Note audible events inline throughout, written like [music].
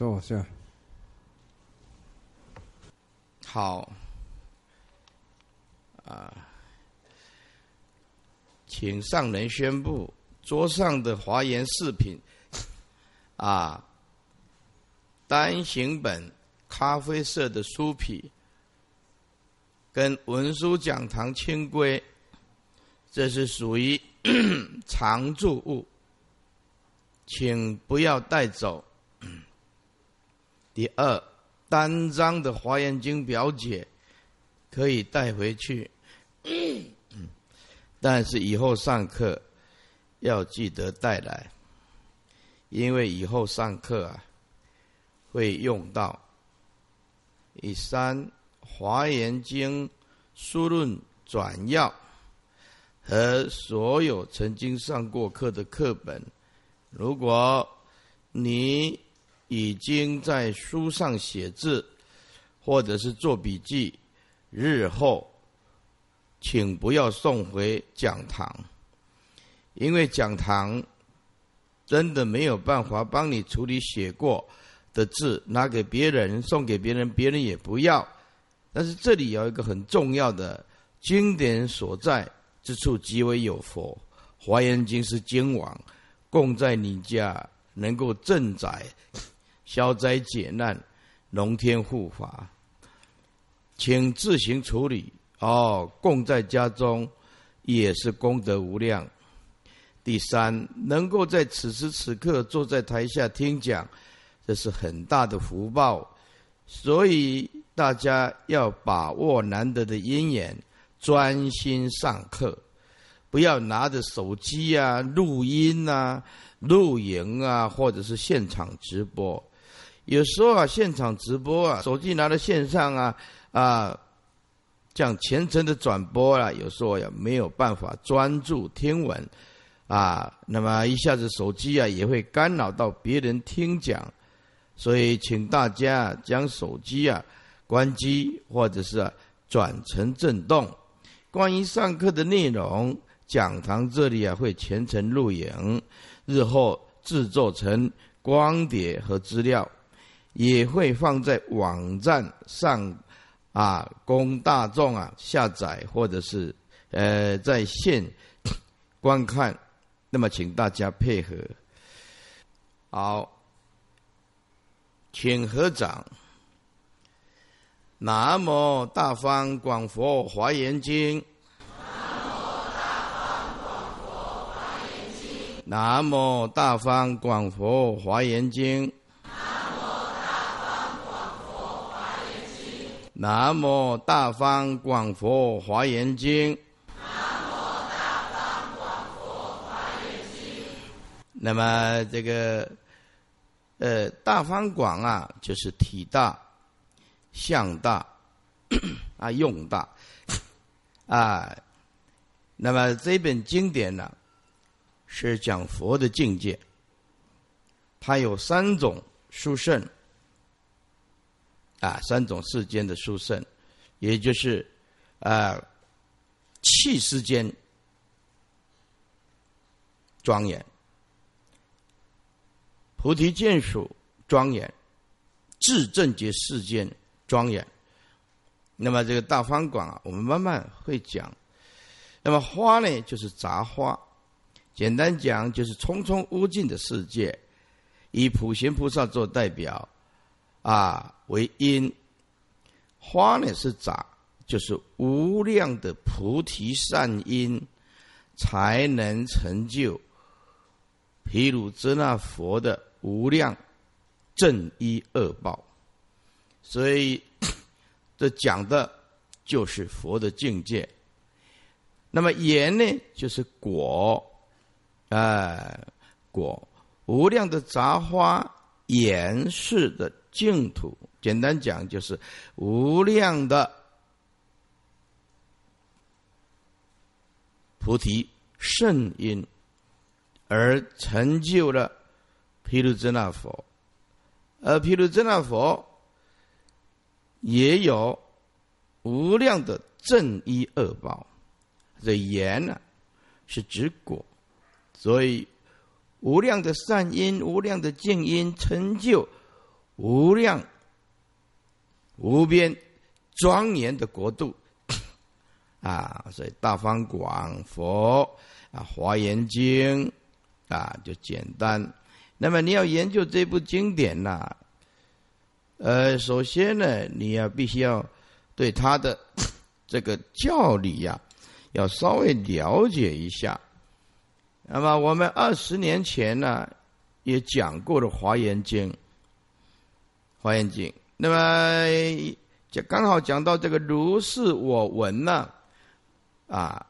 坐下。好，啊，请上人宣布桌上的华严饰品，啊，单行本咖啡色的书皮，跟文殊讲堂清规，这是属于 [coughs] 常住物，请不要带走。第二。单张的《华严经》表解可以带回去，但是以后上课要记得带来，因为以后上课啊会用到。第三，《华严经》书论转要和所有曾经上过课的课本，如果你。已经在书上写字，或者是做笔记，日后请不要送回讲堂，因为讲堂真的没有办法帮你处理写过的字，拿给别人送给别人，别人也不要。但是这里有一个很重要的经典所在之处，极为有佛。华严经是经王，供在你家，能够镇宅。消灾解难，龙天护法，请自行处理哦。供在家中也是功德无量。第三，能够在此时此刻坐在台下听讲，这是很大的福报。所以大家要把握难得的因缘，专心上课，不要拿着手机啊、录音啊、录影啊，或者是现场直播。有时候啊，现场直播啊，手机拿到线上啊，啊，这样虔诚的转播啊，有时候也没有办法专注听闻，啊，那么一下子手机啊也会干扰到别人听讲，所以请大家将手机啊关机，或者是转成震动。关于上课的内容，讲堂这里啊会全程录影，日后制作成光碟和资料。也会放在网站上，啊，供大众啊下载或者是呃在线观看。那么，请大家配合。好，请合掌。南无大方广佛华严经。南无大方广佛华严经。南无大方广佛华严经。南无大方广佛华严经。南无大方广佛华严经那么这个，呃，大方广啊，就是体大、相大 [coughs] 啊，用大啊。那么这本经典呢，是讲佛的境界，它有三种殊胜。啊，三种世间的殊胜，也就是啊，气世间庄严，菩提见属庄严，智正觉世间庄严。那么这个大方广啊，我们慢慢会讲。那么花呢，就是杂花，简单讲就是匆匆无尽的世界，以普贤菩萨做代表。啊，为因花呢是杂，就是无量的菩提善因，才能成就毗卢遮那佛的无量正一恶报。所以这讲的就是佛的境界。那么言呢，就是果，啊，果无量的杂花言是的。净土，简单讲就是无量的菩提圣因，而成就了毗卢遮那佛，而毗卢遮那佛也有无量的正一恶报。这言呢是指果，所以无量的善因、无量的净因成就。无量无边庄严的国度 [coughs] 啊！所以大方广佛啊，《华严经》啊就简单。那么你要研究这部经典呐，呃，首先呢，你要必须要对他的 [coughs] 这个教理呀，要稍微了解一下。那么我们二十年前呢，也讲过了《华严经》。华严经，那么就刚好讲到这个如是我闻呢，啊，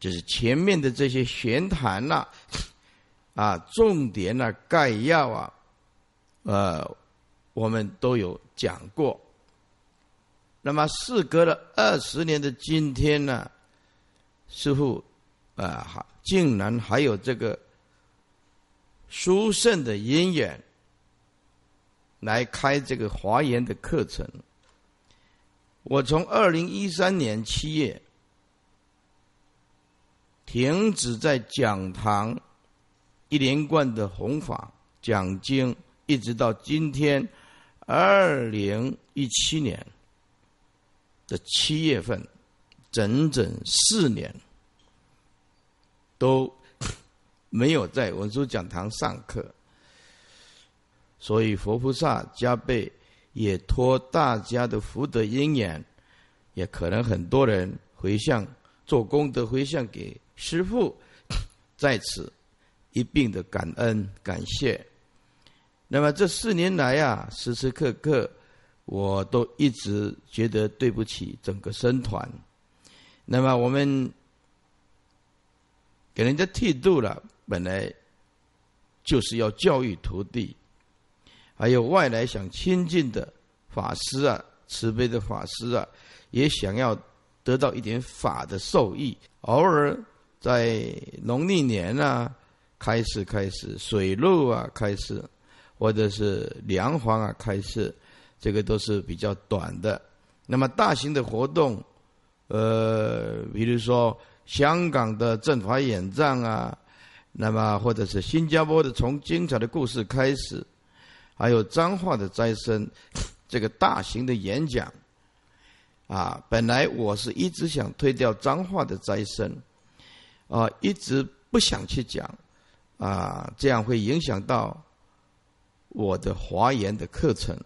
就是前面的这些玄谈呐，啊，重点呐，概要啊，呃，我们都有讲过。那么事隔了二十年的今天呢，师傅啊，竟然还有这个殊胜的因缘。来开这个华严的课程。我从二零一三年七月停止在讲堂一连贯的弘法讲经，一直到今天二零一七年的七月份，整整四年都没有在文殊讲堂上课。所以佛菩萨加倍也托大家的福德因缘，也可能很多人回向做功德回向给师父，[coughs] 在此一并的感恩感谢。那么这四年来啊，时时刻刻我都一直觉得对不起整个僧团。那么我们给人家剃度了，本来就是要教育徒弟。还有外来想亲近的法师啊，慈悲的法师啊，也想要得到一点法的受益。偶尔在农历年啊，开始开始水路啊，开始或者是梁黄啊，开始这个都是比较短的。那么大型的活动，呃，比如说香港的正法演藏啊，那么或者是新加坡的从精彩的故事开始。还有脏话的斋生，这个大型的演讲，啊，本来我是一直想推掉脏话的斋生，啊，一直不想去讲，啊，这样会影响到我的华严的课程，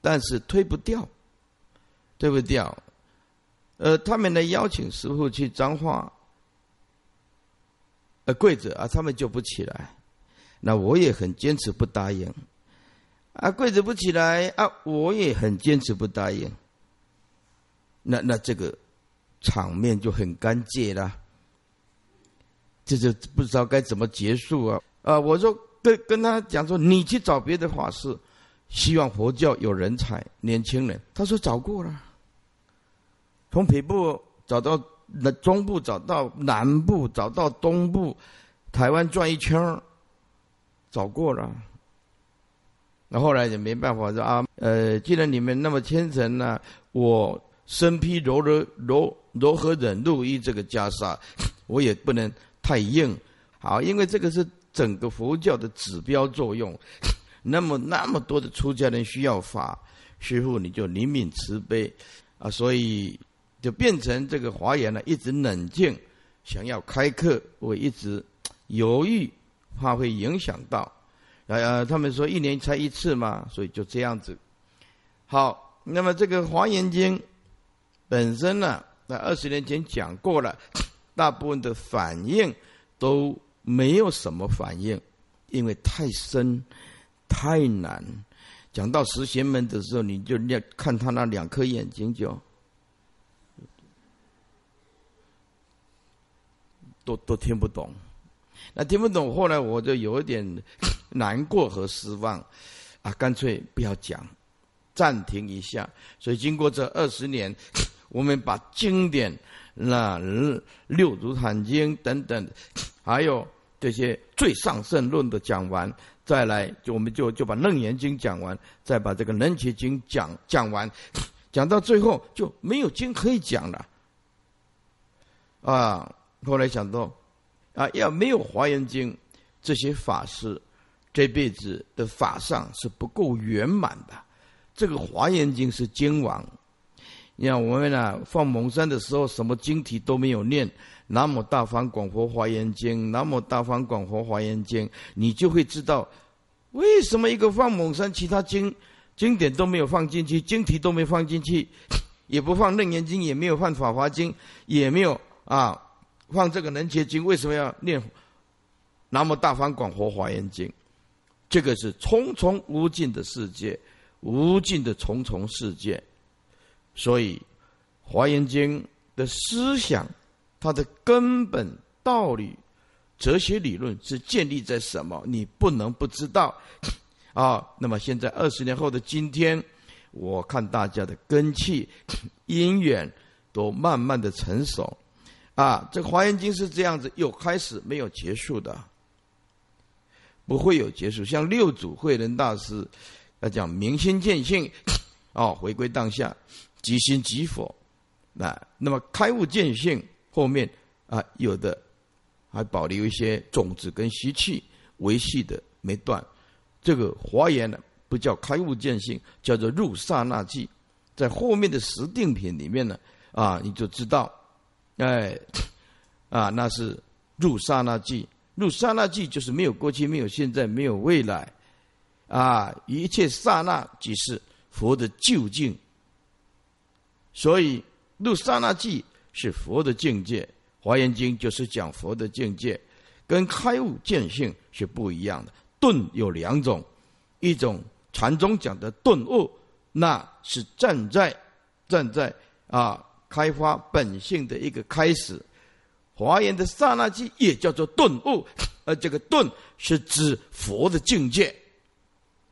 但是推不掉，推不掉，呃，他们来邀请师傅去脏话，呃，跪着啊，他们就不起来，那我也很坚持不答应。啊，跪着不起来啊！我也很坚持不答应。那那这个场面就很尴尬了，这就不知道该怎么结束啊！啊，我说跟跟他讲说，你去找别的法师，希望佛教有人才，年轻人。他说找过了，从北部找到那中部，找到南部，找到东部，台湾转一圈找过了。那后来也没办法说啊，呃，既然你们那么虔诚呢，我身披柔柔柔柔和忍辱衣这个袈裟，[laughs] 我也不能太硬。好，因为这个是整个佛教的指标作用。[laughs] 那么那么多的出家人需要法，师傅你就灵敏慈悲啊，所以就变成这个华严呢，一直冷静，想要开课，我一直犹豫，怕会影响到。呃，他们说一年才一次嘛，所以就这样子。好，那么这个《华严经》本身呢，在二十年前讲过了，[coughs] 大部分的反应都没有什么反应，因为太深、太难。讲到十贤门的时候，你就要看他那两颗眼睛，就都都听不懂。那听不懂，后来我就有一点。难过和失望，啊，干脆不要讲，暂停一下。所以经过这二十年，[coughs] 我们把经典那六祖坛经等等，[coughs] 还有这些最上圣论的讲完，再来就我们就就把楞严经讲完，再把这个楞伽经讲讲完，[coughs] 讲到最后就没有经可以讲了。啊，后来想到，啊，要没有华严经，这些法师。这辈子的法上是不够圆满的。这个《华严经》是经王，你看我们呢放蒙山的时候，什么经题都没有念，“南无大方广佛华严经”，“南无大方广佛华严经”，你就会知道为什么一个放蒙山，其他经经典都没有放进去，经题都没放进去，也不放《楞严经》，也没有放《法华经》，也没有啊放这个《能结经》，为什么要念“南无大方广佛华严经”？这个是重重无尽的世界，无尽的重重世界，所以《华严经》的思想，它的根本道理、哲学理论是建立在什么？你不能不知道啊。那么现在二十年后的今天，我看大家的根气、[clears throat] 因缘都慢慢的成熟啊。这《华严经》是这样子，又开始没有结束的。不会有结束。像六祖慧能大师，他讲明心见性，哦，回归当下，即心即佛。那那么开悟见性后面啊，有的还保留一些种子跟习气维系的没断。这个华严呢，不叫开悟见性，叫做入刹那记。在后面的十定品里面呢，啊，你就知道，哎，啊，那是入刹那记。入刹那即就是没有过去，没有现在，没有未来，啊，一切刹那即是佛的究竟。所以入刹那即是佛的境界，《华严经》就是讲佛的境界，跟开悟见性是不一样的。顿有两种，一种禅宗讲的顿悟，那是站在站在啊开发本性的一个开始。华严的刹那即也叫做顿悟，而这个顿是指佛的境界，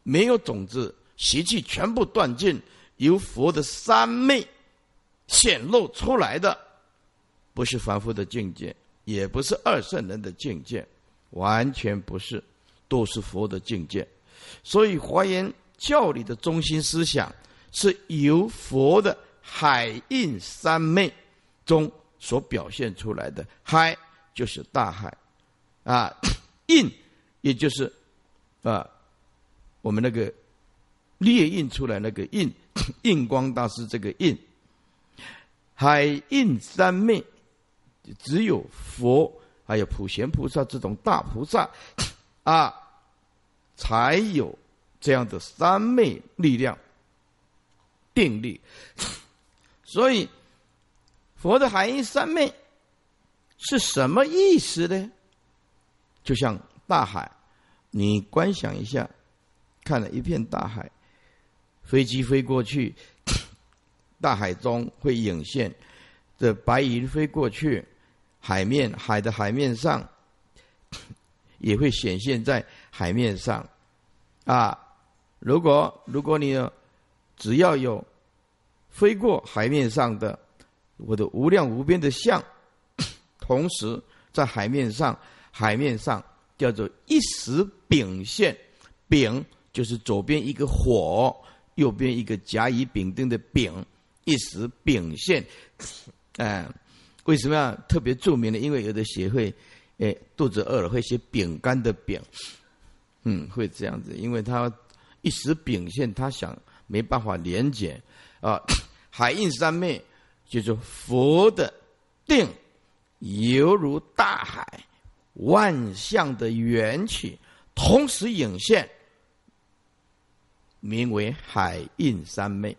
没有种子习气全部断尽，由佛的三昧显露出来的，不是凡夫的境界，也不是二圣人的境界，完全不是，都是佛的境界。所以华严教理的中心思想是由佛的海印三昧中。所表现出来的海就是大海，啊，印也就是啊，我们那个列印出来那个印，印光大师这个印，海印三昧，只有佛还有普贤菩萨这种大菩萨啊，才有这样的三昧力量定力，[laughs] 所以。佛的海印三昧是什么意思呢？就像大海，你观想一下，看了一片大海，飞机飞过去，[coughs] 大海中会涌现这白云飞过去，海面海的海面上 [coughs] 也会显现在海面上啊。如果如果你只要有飞过海面上的。我的无量无边的相，[coughs] 同时在海面上，海面上叫做一时丙现，丙就是左边一个火，右边一个甲乙丙丁的丙，一时丙现。哎，[coughs] 为什么要特别著名呢？因为有的协会，哎，肚子饿了会写饼干的饼，嗯，会这样子，因为他一时丙现，他想没办法连结啊，[coughs] 海印三昧。就是佛的定，犹如大海，万象的缘起同时涌现，名为海印三昧。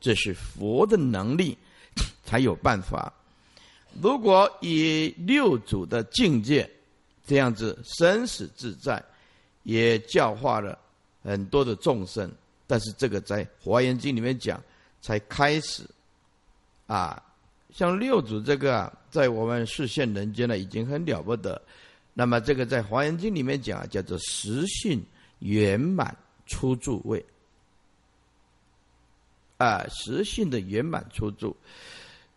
这是佛的能力 [laughs] 才有办法。如果以六祖的境界这样子生死自在，也教化了很多的众生。但是这个在《华严经》里面讲，才开始。啊，像六祖这个，啊在我们视现人间呢，已经很了不得。那么这个在《华严经》里面讲，叫做实性圆满出住位。啊，实性的圆满出住，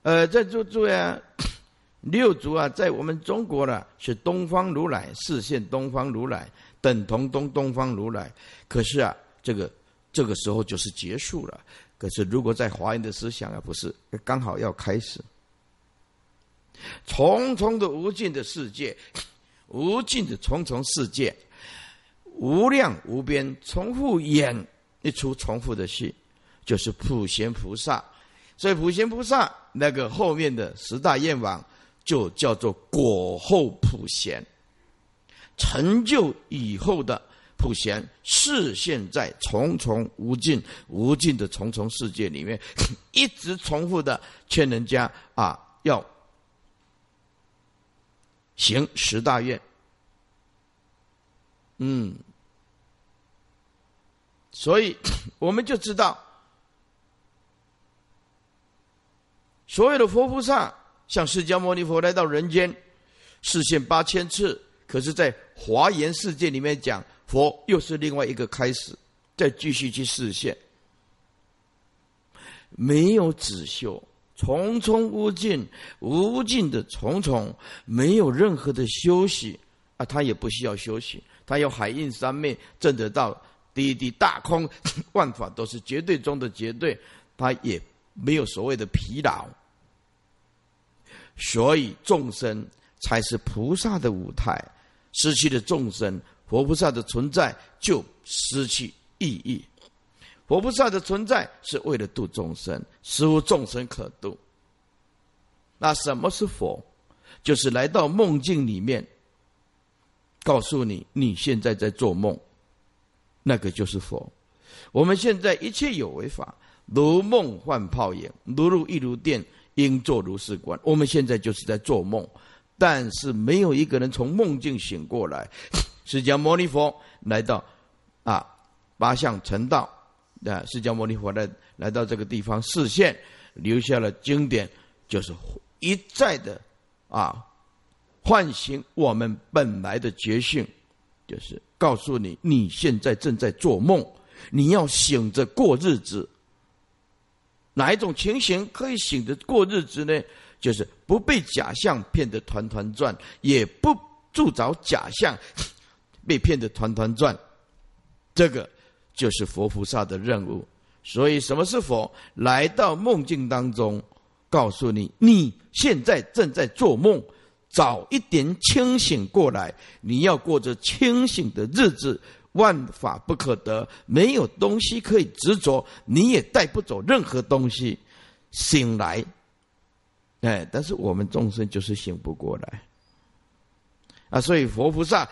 呃，在住住呀，[coughs] 六祖啊，在我们中国呢，是东方如来视现东方如来，等同东东方如来。可是啊，这个这个时候就是结束了。可是，如果在华严的思想啊，不是刚好要开始，重重的无尽的世界，无尽的重重世界，无量无边，重复演一出重复的戏，就是普贤菩萨。所以普贤菩萨那个后面的十大愿望，就叫做果后普贤，成就以后的普贤，视现在重重无尽、无尽的重重世界里面，[laughs] 一直重复的劝人家啊，要行十大愿。嗯，所以我们就知道，所有的佛菩萨，像释迦牟尼佛来到人间，视现八千次，可是，在华严世界里面讲，佛又是另外一个开始，再继续去实现，没有止休，重重无尽，无尽的重重，没有任何的休息啊，他也不需要休息。他有海印三昧，证得到第一地大空，[laughs] 万法都是绝对中的绝对，他也没有所谓的疲劳，所以众生才是菩萨的舞台。失去了众生，佛菩萨的存在就失去意义。佛菩萨的存在是为了度众生，使无众生可度。那什么是佛？就是来到梦境里面。告诉你，你现在在做梦，那个就是佛。我们现在一切有为法，如梦幻泡影，如露亦如电，应作如是观。我们现在就是在做梦，但是没有一个人从梦境醒过来。释迦牟尼佛来到啊八相成道，啊释迦牟尼佛来来到这个地方示现，留下了经典，就是一再的啊。唤醒我们本来的觉性，就是告诉你，你现在正在做梦，你要醒着过日子。哪一种情形可以醒着过日子呢？就是不被假象骗得团团转，也不助着假象被骗得团团转。这个就是佛菩萨的任务。所以，什么是佛？来到梦境当中，告诉你，你现在正在做梦。早一点清醒过来，你要过着清醒的日子，万法不可得，没有东西可以执着，你也带不走任何东西。醒来，哎，但是我们众生就是醒不过来啊，所以佛菩萨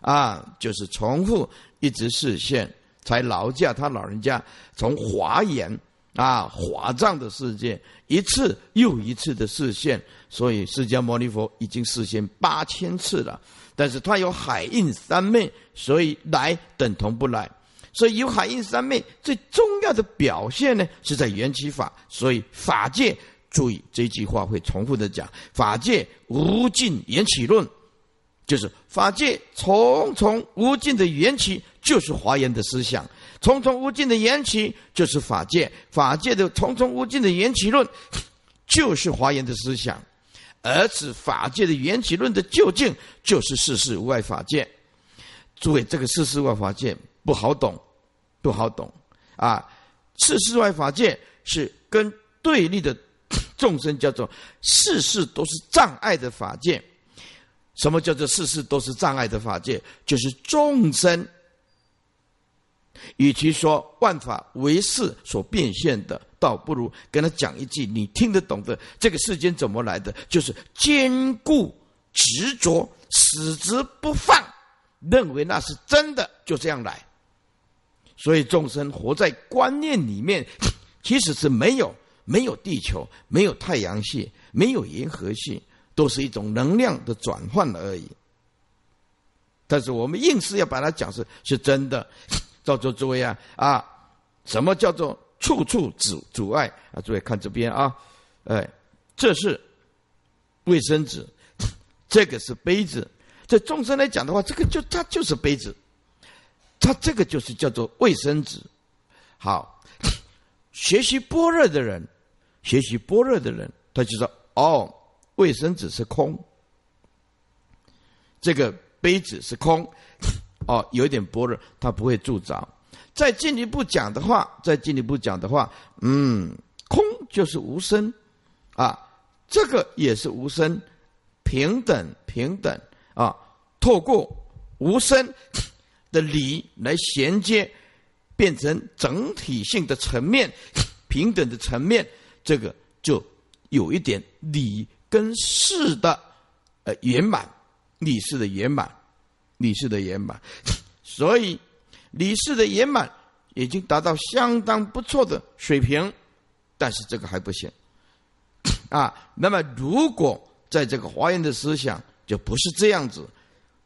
啊，就是重复一直示现，才劳驾他老人家从华严。啊，华藏的世界一次又一次的视现，所以释迦牟尼佛已经视现八千次了。但是他有海印三昧，所以来等同不来。所以有海印三昧最重要的表现呢，是在缘起法。所以法界，注意这句话会重复的讲：法界无尽缘起论，就是法界重重无尽的缘起，就是华严的思想。重重无尽的缘起就是法界，法界的重重无尽的缘起论，就是华严的思想，而此法界的缘起论的究竟就是世事无碍法界。诸位，这个世事无碍法界不好懂，不好懂啊！世事外法界是跟对立的众生叫做世事都是障碍的法界。什么叫做世事都是障碍的法界？就是众生。与其说万法为事所变现的，倒不如跟他讲一句你听得懂的：这个世间怎么来的？就是坚固执着，死之不放，认为那是真的，就这样来。所以众生活在观念里面，其实是没有没有地球，没有太阳系，没有银河系，都是一种能量的转换而已。但是我们硬是要把它讲是是真的。造作诸位啊啊，什么叫做处处阻阻碍啊？诸位看这边啊，哎，这是卫生纸，这个是杯子。在众生来讲的话，这个就它就是杯子，它这个就是叫做卫生纸。好，学习般若的人，学习般若的人，他就说：哦，卫生纸是空，这个杯子是空。哦，有一点薄弱，它不会助长。再进一步讲的话，再进一步讲的话，嗯，空就是无声，啊，这个也是无声，平等平等啊。透过无声的理来衔接，变成整体性的层面、平等的层面，这个就有一点理跟事的呃圆满，理事的圆满，理事的圆满，[laughs] 所以理事的圆满已经达到相当不错的水平，但是这个还不行 [coughs] 啊。那么如果在这个华严的思想，就不是这样子，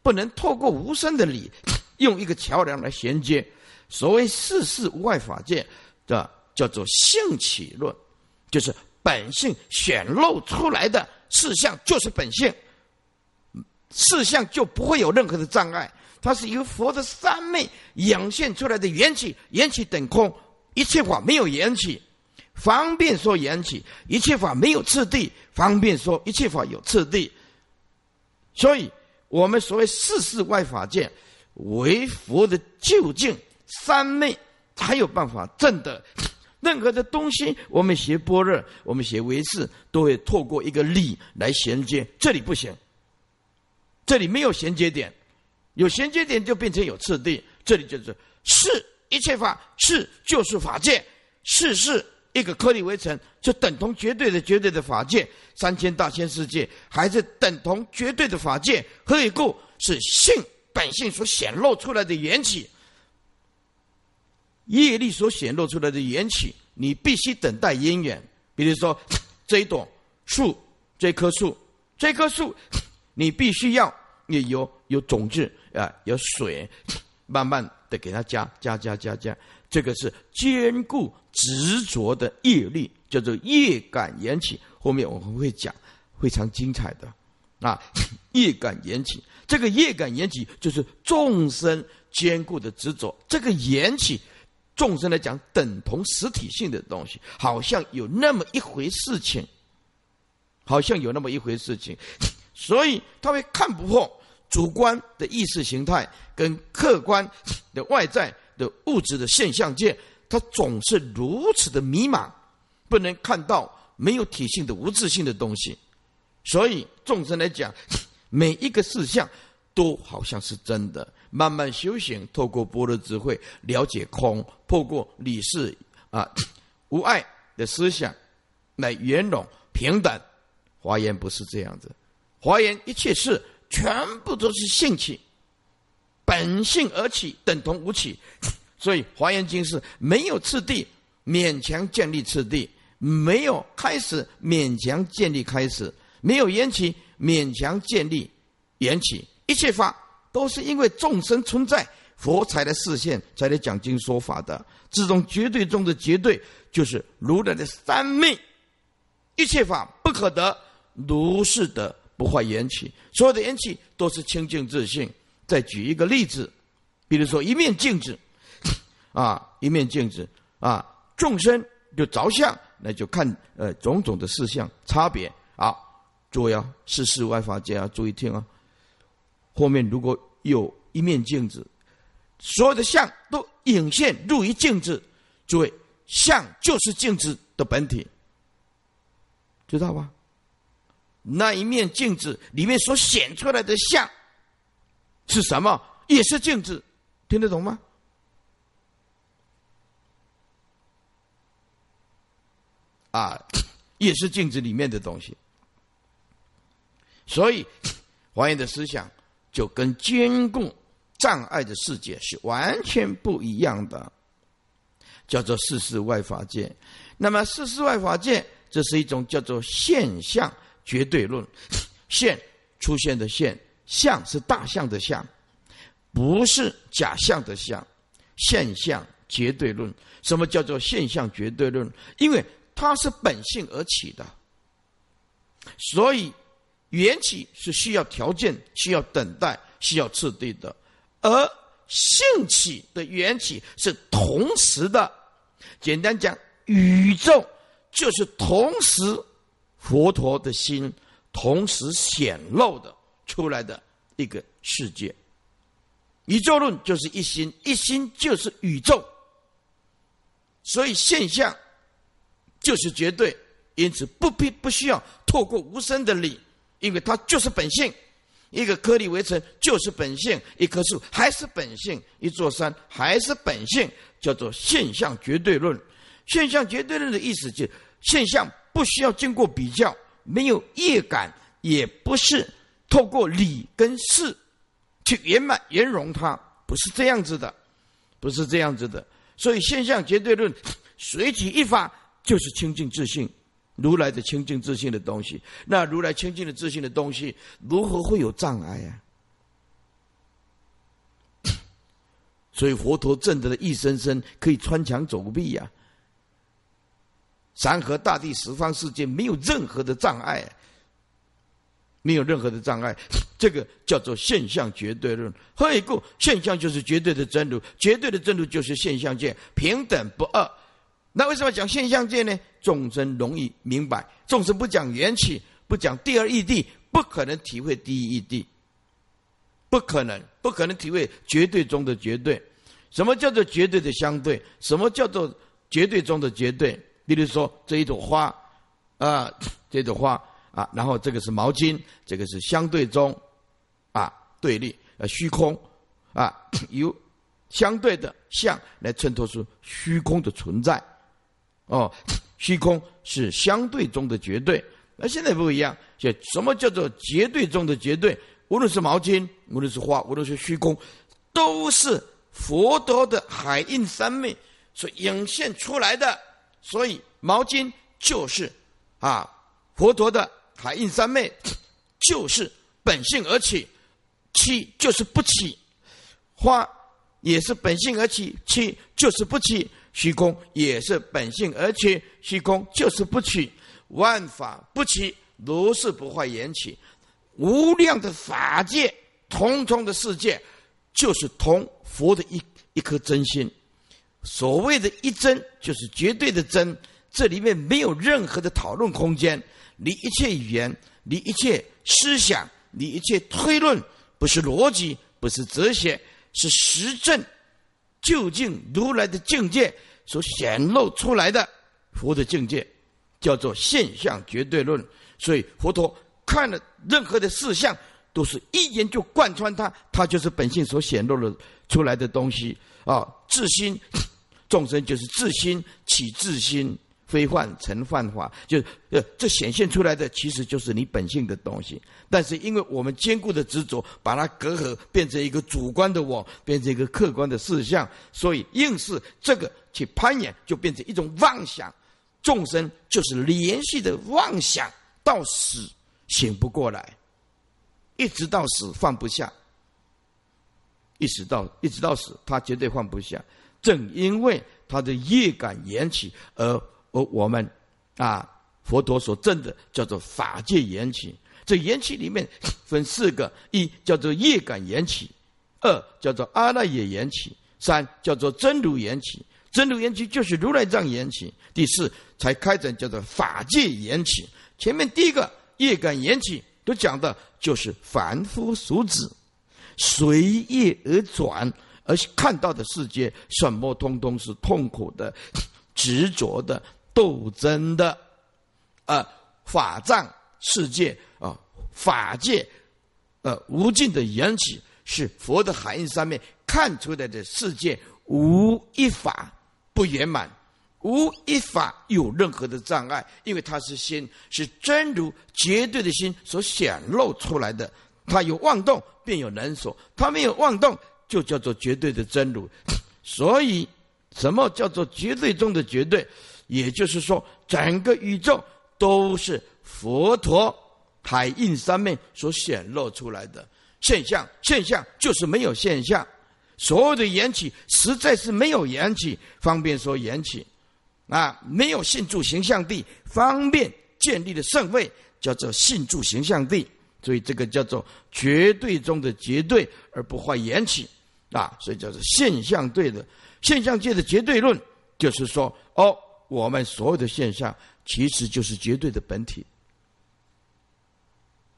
不能透过无声的理。[coughs] 用一个桥梁来衔接，所谓世事无碍法界的叫做性起论，就是本性显露出来的事项就是本性，事项就不会有任何的障碍。它是由佛的三昧涌现出来的缘起，缘起等空，一切法没有缘起，方便说缘起，一切法没有次第，方便说一切法有次第。所以，我们所谓世事外法界。为佛的究竟三昧才有办法证得。任何的东西，我们学般若，我们学唯识，都会透过一个理来衔接。这里不行，这里没有衔接点，有衔接点就变成有次第。这里就是是一切法，是就是法界，是是一个颗粒围成，就等同绝对的绝对的法界。三千大千世界还是等同绝对的法界。何以故？是性。本性所显露出来的缘起，业力所显露出来的缘起，你必须等待因缘。比如说，[tsk] 这一朵树，这棵树，这棵树，[tsk] 你必须要有有种子啊，有水，[tsk] 慢慢的给它加加加加加。这个是坚固执着的业力，叫做业感缘起。后面我们会讲，非常精彩的啊，业感缘起。这个业感缘起，就是众生坚固的执着。这个缘起，众生来讲，等同实体性的东西，好像有那么一回事情，好像有那么一回事情，所以他会看不破主观的意识形态跟客观的外在的物质的现象界，他总是如此的迷茫，不能看到没有体性的无自性的东西，所以众生来讲。每一个事项都好像是真的。慢慢修行，透过般若智慧了解空，透过理事啊无爱的思想来圆融平等。华严不是这样子，华严一切事全部都是性起，本性而起，等同无起。所以华严经是没有次第，勉强建立次第；没有开始，勉强建立开始；没有缘起。勉强建立缘起，一切法都是因为众生存在，佛才来示现，才来讲经说法的。这种绝对中的绝对，就是如来的三昧。一切法不可得，如是得不坏缘起。所有的缘起都是清净自信。再举一个例子，比如说一面镜子，[coughs] 啊，一面镜子啊，众生就着相，那就看呃种种的事项差别啊。诸位啊，世事外法界啊，注意听啊。后面如果有一面镜子，所有的相都隐现入于镜子，诸位，相就是镜子的本体，知道吧？那一面镜子里面所显出来的相是什么？也是镜子，听得懂吗？啊，也是镜子里面的东西。所以，华严的思想就跟监控障碍的世界是完全不一样的，叫做世事外法界。那么世事外法界，这是一种叫做现象绝对论。[coughs] 现出现的现象是大象的象，不是假象的象。现象绝对论，什么叫做现象绝对论？因为它是本性而起的，所以。缘起是需要条件、需要等待、需要次第的，而性起的缘起是同时的。简单讲，宇宙就是同时佛陀的心同时显露的出来的一个世界。宇宙论就是一心，一心就是宇宙，所以现象就是绝对，因此不必不需要透过无声的理。因为它就是本性，一个颗粒围城就是本性，一棵树还是本性，一座山还是本性，叫做现象绝对论。现象绝对论的意思就，现象不需要经过比较，没有业感，也不是透过理跟事去圆满圆融它，不是这样子的，不是这样子的。所以现象绝对论随即一发就是清净自信。如来的清净自信的东西，那如来清净的自信的东西，如何会有障碍呀？[coughs] 所以佛陀证得的一生生可以穿墙走壁呀，山河大地十方世界没有任何的障碍，没有任何的障碍，[coughs] 这个叫做现象绝对论。还有一个现象就是绝对的真如，绝对的真如就是现象界平等不二。那为什么讲现象界呢？众生容易明白，众生不讲缘起，不讲第二义谛，不可能体会第一义谛，不可能，不可能体会绝对中的绝对。什么叫做绝对的相对？什么叫做绝对中的绝对？比如说这一朵花，啊，这朵花啊，然后这个是毛巾，这个是相对中，啊，对立，呃，虚空，啊，[coughs] 由相对的相来衬托出虚空的存在。哦，虚空是相对中的绝对，那现在不一样。就什么叫做绝对中的绝对？无论是毛巾，无论是花，无论是虚空，都是佛陀的海印三昧所涌现出来的。所以毛巾就是啊，佛陀的海印三昧就是本性而起，起就是不起；花也是本性而起，起就是不起。虚空也是本性而起，虚空就是不起，万法不起，如是不坏缘起，无量的法界，重重的世界，就是同佛的一一颗真心。所谓的一真，就是绝对的真，这里面没有任何的讨论空间，你一切语言，你一切思想，你一切推论，不是逻辑，不是哲学，是实证。究竟如来的境界所显露出来的佛的境界，叫做现象绝对论。所以佛陀看了任何的事项，都是一眼就贯穿它，它就是本性所显露的出来的东西啊！自心众生就是自心起自心。非幻成幻法，就呃，这显现出来的其实就是你本性的东西。但是因为我们坚固的执着，把它隔阂，变成一个主观的我，变成一个客观的事项，所以硬是这个去攀岩，就变成一种妄想。众生就是连续的妄想，到死醒不过来，一直到死放不下，一直到一直到死，他绝对放不下。正因为他的业感缘起而。而我们啊，佛陀所证的叫做法界缘起。这缘起里面分四个：一叫做业感缘起，二叫做阿赖耶缘起，三叫做真如缘起。真如缘起就是如来藏缘起。第四才开展叫做法界缘起。前面第一个业感缘起都讲的就是凡夫俗子随业而转，而看到的世界什么通通是痛苦的、执着的。斗争的，呃，法藏世界啊，法界，呃，无尽的缘起是佛的含义上面看出来的世界，无一法不圆满，无一法有任何的障碍，因为它是心，是真如绝对的心所显露出来的。它有妄动，便有能所；它没有妄动，就叫做绝对的真如。[laughs] 所以，什么叫做绝对中的绝对？也就是说，整个宇宙都是佛陀海印三昧所显露出来的现象。现象就是没有现象，所有的缘起实在是没有缘起，方便说缘起啊，没有信住形象地，方便建立的圣位叫做信住形象地。所以这个叫做绝对中的绝对，而不坏缘起啊，所以叫做现象对的现象界的绝对论，就是说哦。我们所有的现象，其实就是绝对的本体。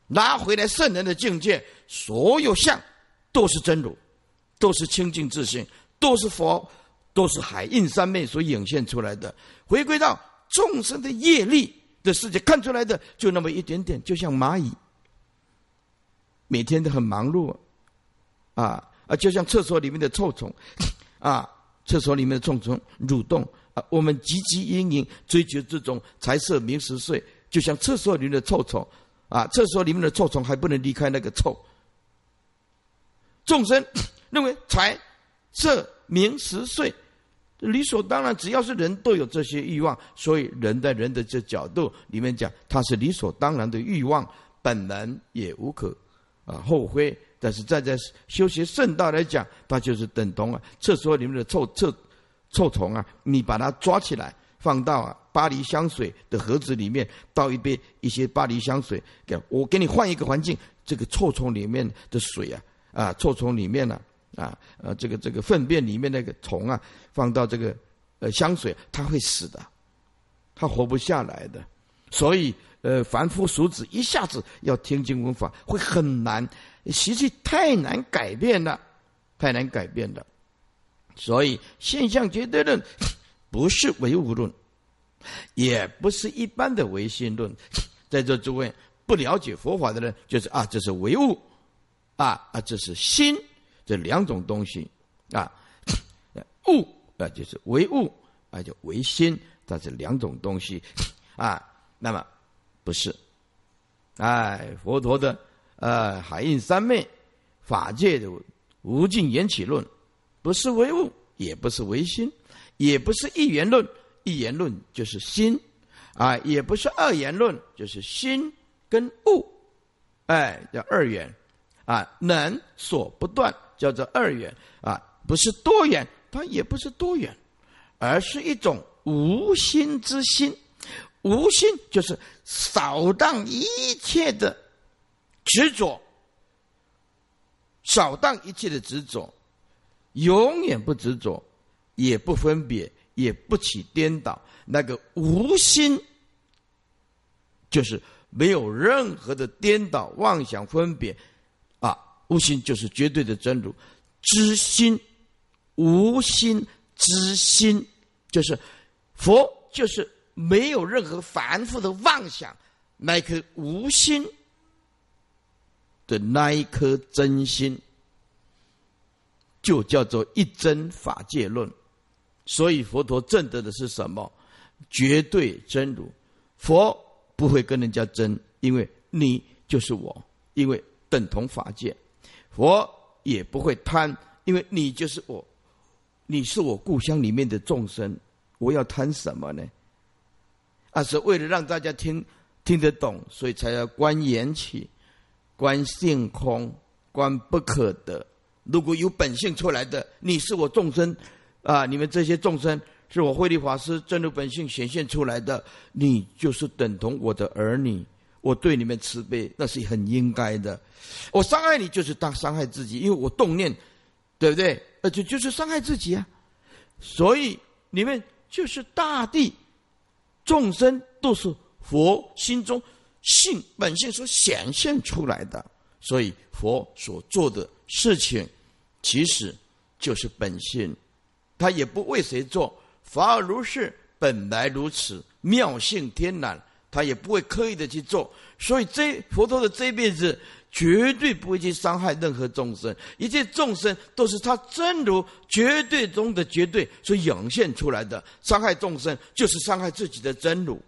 拿回来圣人的境界，所有相都是真如，都是清净自信，都是佛，都是海印三昧所涌现出来的。回归到众生的业力的世界，看出来的就那么一点点，就像蚂蚁。每天都很忙碌，啊啊，就像厕所里面的臭虫，啊，厕所里面的臭虫蠕动啊，我们汲汲营营追求这种财色名食睡，就像厕所里面的臭虫，啊，厕所里面的臭虫还不能离开那个臭。众生认为财色名食睡理所当然，只要是人都有这些欲望，所以人在人的这角度里面讲，它是理所当然的欲望，本能也无可。啊，后悔。但是站在修习圣道来讲，它就是等同啊，厕所里面的臭臭臭虫啊，你把它抓起来，放到啊巴黎香水的盒子里面，倒一杯一些巴黎香水，给我给你换一个环境，这个臭虫里面的水啊，啊，臭虫里面呢，啊，呃，这个这个粪便里面那个虫啊，放到这个呃香水，它会死的，它活不下来的，所以。呃，凡夫俗子一下子要听经闻法会很难，习气太难改变了，太难改变了。所以现象绝对论不是唯物论，也不是一般的唯心论。在座诸位不了解佛法的人，就是啊，这是唯物，啊啊，这是心，这两种东西啊，物啊就是唯物啊就唯心，它是两种东西啊，那么。不是，哎，佛陀的呃海印三昧法界的无尽缘起论，不是唯物，也不是唯心，也不是一元论，一元论就是心，啊，也不是二元论，就是心跟物，哎，叫二元，啊，能所不断，叫做二元，啊，不是多元，它也不是多元，而是一种无心之心。无心就是扫荡一切的执着，扫荡一切的执着，永远不执着，也不分别，也不起颠倒。那个无心，就是没有任何的颠倒、妄想、分别啊！无心就是绝对的真如，知心，无心知心，就是佛，就是。没有任何凡夫的妄想，那颗无心的那一颗真心，就叫做一真法界论。所以佛陀证得的是什么？绝对真如。佛不会跟人家争，因为你就是我，因为等同法界。佛也不会贪，因为你就是我，你是我故乡里面的众生，我要贪什么呢？那是为了让大家听听得懂，所以才要观缘起，观性空，观不可得。如果有本性出来的，你是我众生啊！你们这些众生是我慧律法师真如本性显现出来的，你就是等同我的儿女。我对你们慈悲，那是很应该的。我伤害你，就是当伤害自己，因为我动念，对不对？而且就是伤害自己啊！所以你们就是大地。众生都是佛心中性本性所显现出来的，所以佛所做的事情，其实就是本性，他也不为谁做。法而如是，本来如此，妙性天然，他也不会刻意的去做。所以这佛陀的这一辈子。绝对不会去伤害任何众生，一切众生都是他真如绝对中的绝对所涌现出来的。伤害众生就是伤害自己的真如，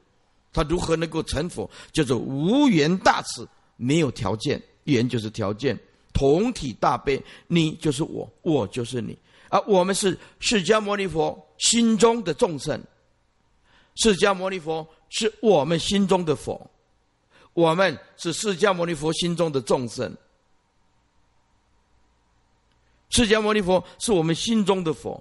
他如何能够成佛？叫做无缘大慈，没有条件，缘就是条件，同体大悲，你就是我，我就是你，而我们是释迦牟尼佛心中的众生，释迦牟尼佛是我们心中的佛。我们是释迦牟尼佛心中的众生，释迦牟尼佛是我们心中的佛，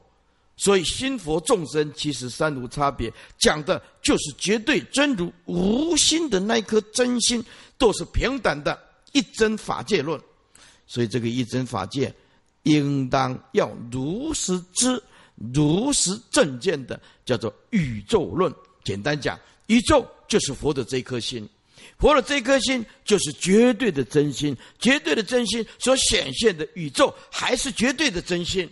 所以心佛众生其实三无差别，讲的就是绝对真如无心的那颗真心，都是平等的一真法界论。所以这个一真法界，应当要如实知、如实正见的，叫做宇宙论。简单讲，宇宙就是佛的这颗心。佛的这颗心就是绝对的真心，绝对的真心所显现的宇宙还是绝对的真心，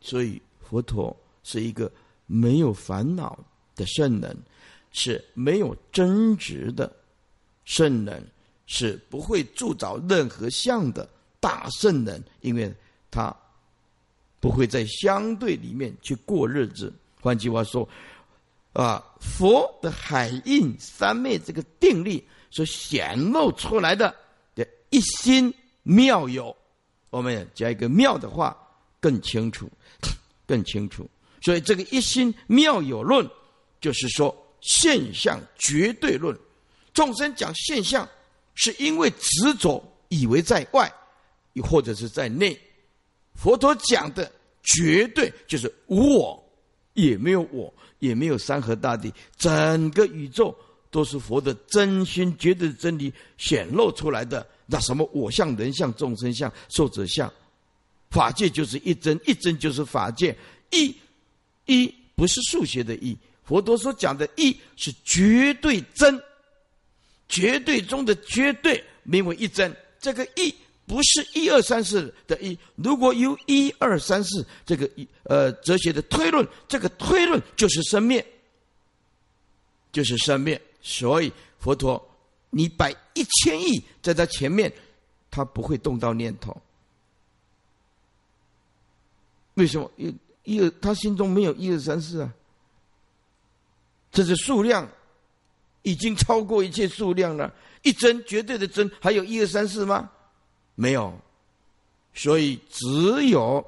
所以佛陀是一个没有烦恼的圣人，是没有争执的圣人，是不会铸造任何相的大圣人，因为他不会在相对里面去过日子。换句话说，啊，佛的海印三昧这个定力所显露出来的的一心妙有，我们加一个妙的话更清楚，[laughs] 更清楚。所以这个一心妙有论，就是说现象绝对论。众生讲现象，是因为执着以为在外，又或者是在内。佛陀讲的绝对就是无我。也没有我，也没有山河大地，整个宇宙都是佛的真心绝对的真理显露出来的。那什么我相、人相、众生相、寿者相，法界就是一真，一真就是法界。一，一不是数学的一，佛陀所讲的一是绝对真，绝对中的绝对，名为一真。这个一。不是一二三四的一，如果有一二三四这个一呃哲学的推论，这个推论就是生灭，就是生灭。所以佛陀，你摆一千亿在他前面，他不会动到念头。为什么？一一二，他心中没有一二三四啊。这是数量，已经超过一切数量了。一真绝对的真，还有一二三四吗？没有，所以只有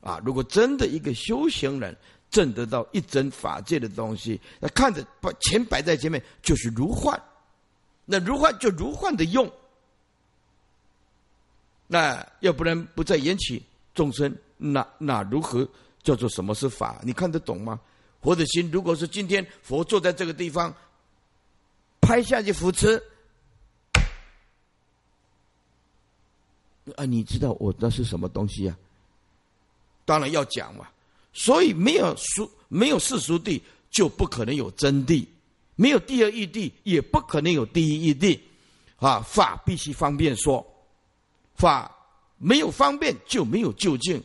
啊，如果真的一个修行人证得到一真法界的东西，那看着把钱摆在前面就是如幻，那如幻就如幻的用，那要不然不再引起众生，那那如何叫做什么是法？你看得懂吗？佛的心，如果是今天佛坐在这个地方，拍下去扶持。啊，你知道我那是什么东西啊？当然要讲嘛。所以没有俗，没有世俗地，就不可能有真谛；没有第二义谛，也不可能有第一义谛。啊，法必须方便说，法没有方便就没有究竟，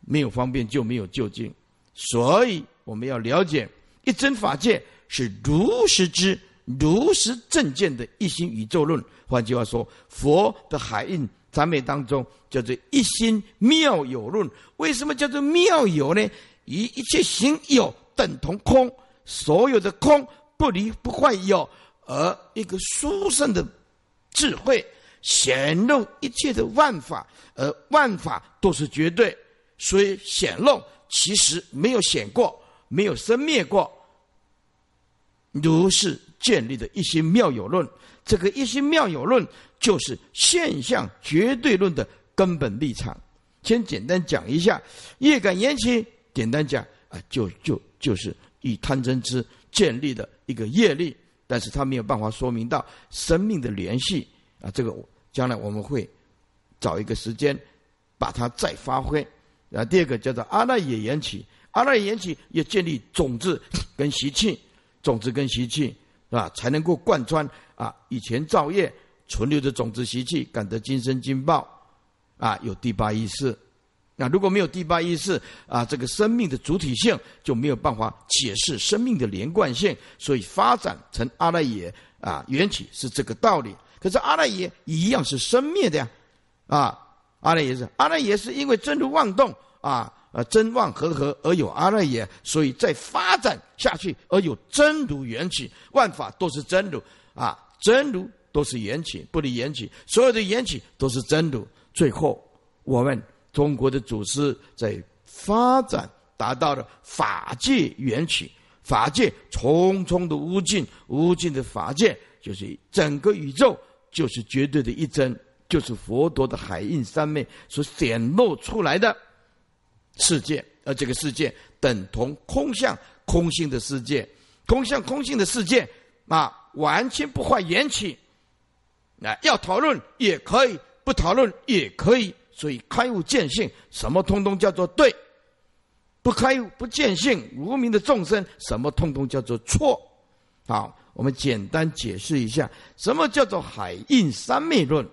没有方便就没有究竟。所以我们要了解一真法界是如实之、如实正见的一心宇宙论。换句话说，佛的海印。三昧当中叫做一心妙有论，为什么叫做妙有呢？以一切行有等同空，所有的空不离不坏有，而一个殊胜的智慧显露一切的万法，而万法都是绝对，所以显露其实没有显过，没有生灭过，如是建立的一心妙有论。这个一心妙有论。就是现象绝对论的根本立场。先简单讲一下，业感缘起，简单讲啊，就就就是以贪嗔痴建立的一个业力，但是他没有办法说明到生命的联系啊。这个将来我们会找一个时间把它再发挥。啊，第二个叫做阿赖耶缘起，阿赖耶缘起也建立种子跟习气，种子跟习气啊，才能够贯穿啊以前造业。存留的种子习气，感得今生今报，啊，有第八意识。那如果没有第八意识，啊，这个生命的主体性就没有办法解释生命的连贯性，所以发展成阿赖耶啊，缘起是这个道理。可是阿赖耶一样是生灭的呀，啊，阿赖耶是阿赖耶是因为真如妄动啊，呃，真妄合合而有阿赖耶，所以再发展下去而有真如缘起，万法都是真如啊，真如。都是缘起，不离缘起，所有的缘起都是真如。最后，我们中国的祖师在发展，达到了法界缘起，法界重重的无尽，无尽的法界就是整个宇宙，就是绝对的一真，就是佛陀的海印三昧所显露出来的世界。而这个世界等同空相空性的世界，空相空性的世界啊，完全不坏缘起。那要讨论也可以，不讨论也可以。所以开悟见性，什么通通叫做对；不开悟不见性，无名的众生，什么通通叫做错。好，我们简单解释一下，什么叫做海印三昧论？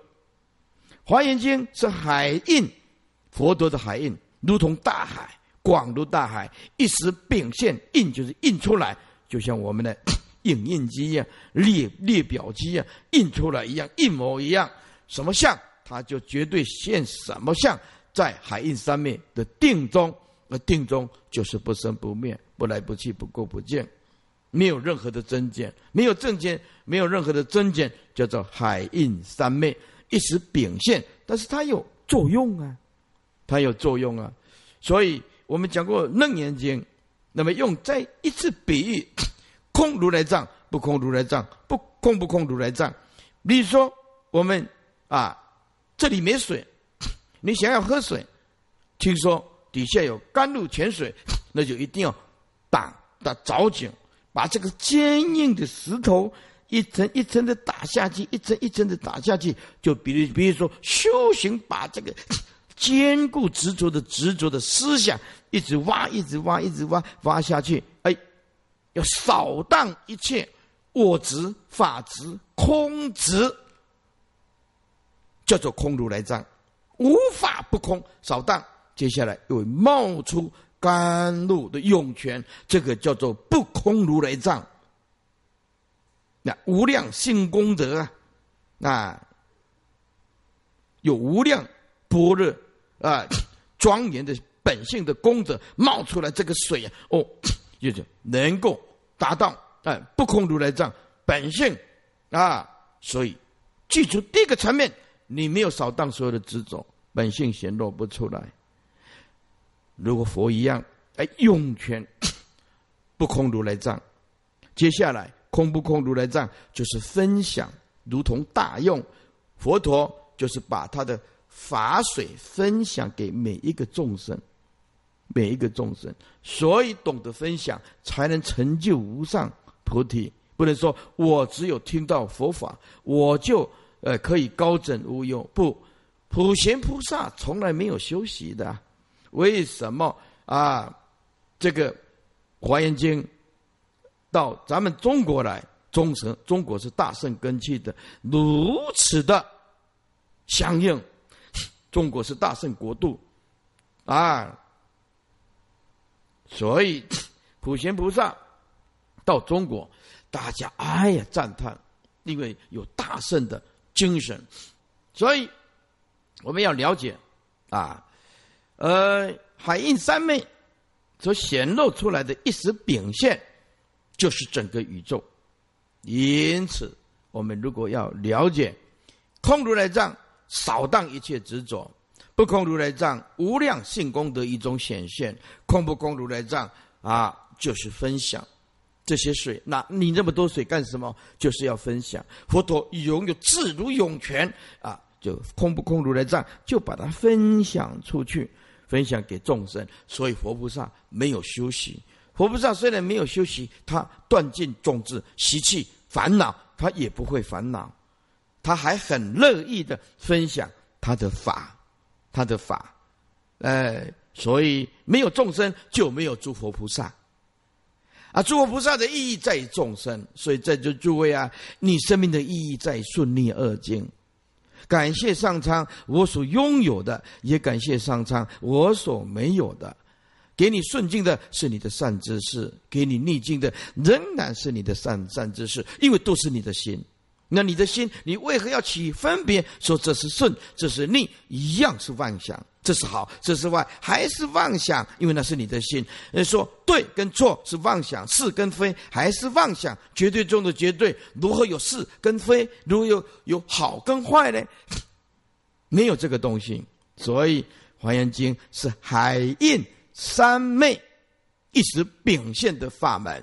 华严经是海印，佛陀的海印，如同大海，广如大海，一时变现，印就是印出来，就像我们的影印机呀，列列表机呀，印出来一样，一模一样。什么相，它就绝对现什么相，在海印三昧的定中，而定中就是不生不灭，不来不去，不垢不净，没有任何的增减，没有正见，没有任何的增减，叫做海印三昧，一时秉现，但是它有作用啊，它有作用啊，所以我们讲过《楞严经》。那么用再一次比喻，空如来藏，不空如来藏，不空不空如来藏。比如说，我们啊，这里没水，[laughs] 你想要喝水，听说底下有甘露泉水，[laughs] 那就一定要打打凿井，把这个坚硬的石头一层一层的打下去，一层一层的打下去。就比如，比如说修行，把这个 [laughs] 坚固执着的执着的思想。一直挖，一直挖，一直挖，挖下去。哎，要扫荡一切我执、法执、空执，叫做空如来藏，无法不空。扫荡，接下来又冒出甘露的涌泉，这个叫做不空如来藏。那无量性功德啊，那有无量般若啊，庄严的。本性的功德冒出来，这个水啊，哦，就是能够达到哎不空如来藏本性啊，所以记住第一个层面，你没有扫荡所有的执着，本性显露不出来。如果佛一样，哎，涌泉不空如来藏，接下来空不空如来藏就是分享，如同大用佛陀就是把他的法水分享给每一个众生。每一个众生，所以懂得分享，才能成就无上菩提。不能说我只有听到佛法，我就呃可以高枕无忧。不，普贤菩萨从来没有休息的。为什么啊？这个华严经到咱们中国来，中神中国是大圣根器的，如此的相应。中国是大圣国度啊。所以，[tsk] 普贤菩萨到中国，大家哎呀赞叹，因为有大圣的精神。所以，我们要了解啊，呃，海印三昧所显露出来的一时表现，就是整个宇宙。因此，我们如果要了解空如来藏，扫荡一切执着。不空如来藏，无量性功德一种显现。空不空如来藏啊，就是分享这些水。那你那么多水干什么？就是要分享。佛陀拥有智如涌泉啊，就空不空如来藏，就把它分享出去，分享给众生。所以佛菩萨没有休息。佛菩萨虽然没有休息，他断尽众志习气烦恼，他也不会烦恼，他还很乐意的分享他的法。他的法，哎，所以没有众生就没有诸佛菩萨，啊，诸佛菩萨的意义在于众生，所以在这诸位啊，你生命的意义在顺利二经，感谢上苍我所拥有的，也感谢上苍我所没有的，给你顺境的是你的善知识，给你逆境的仍然是你的善善知识，因为都是你的心。那你的心，你为何要起分别？说这是顺，这是逆，一样是妄想。这是好，这是坏，还是妄想？因为那是你的心。人说对跟错是妄想，是跟非还是妄想？绝对中的绝对，如何有是跟非？如何有有好跟坏呢？[laughs] 没有这个东西。所以《华严经》是海印三昧一时秉现的法门。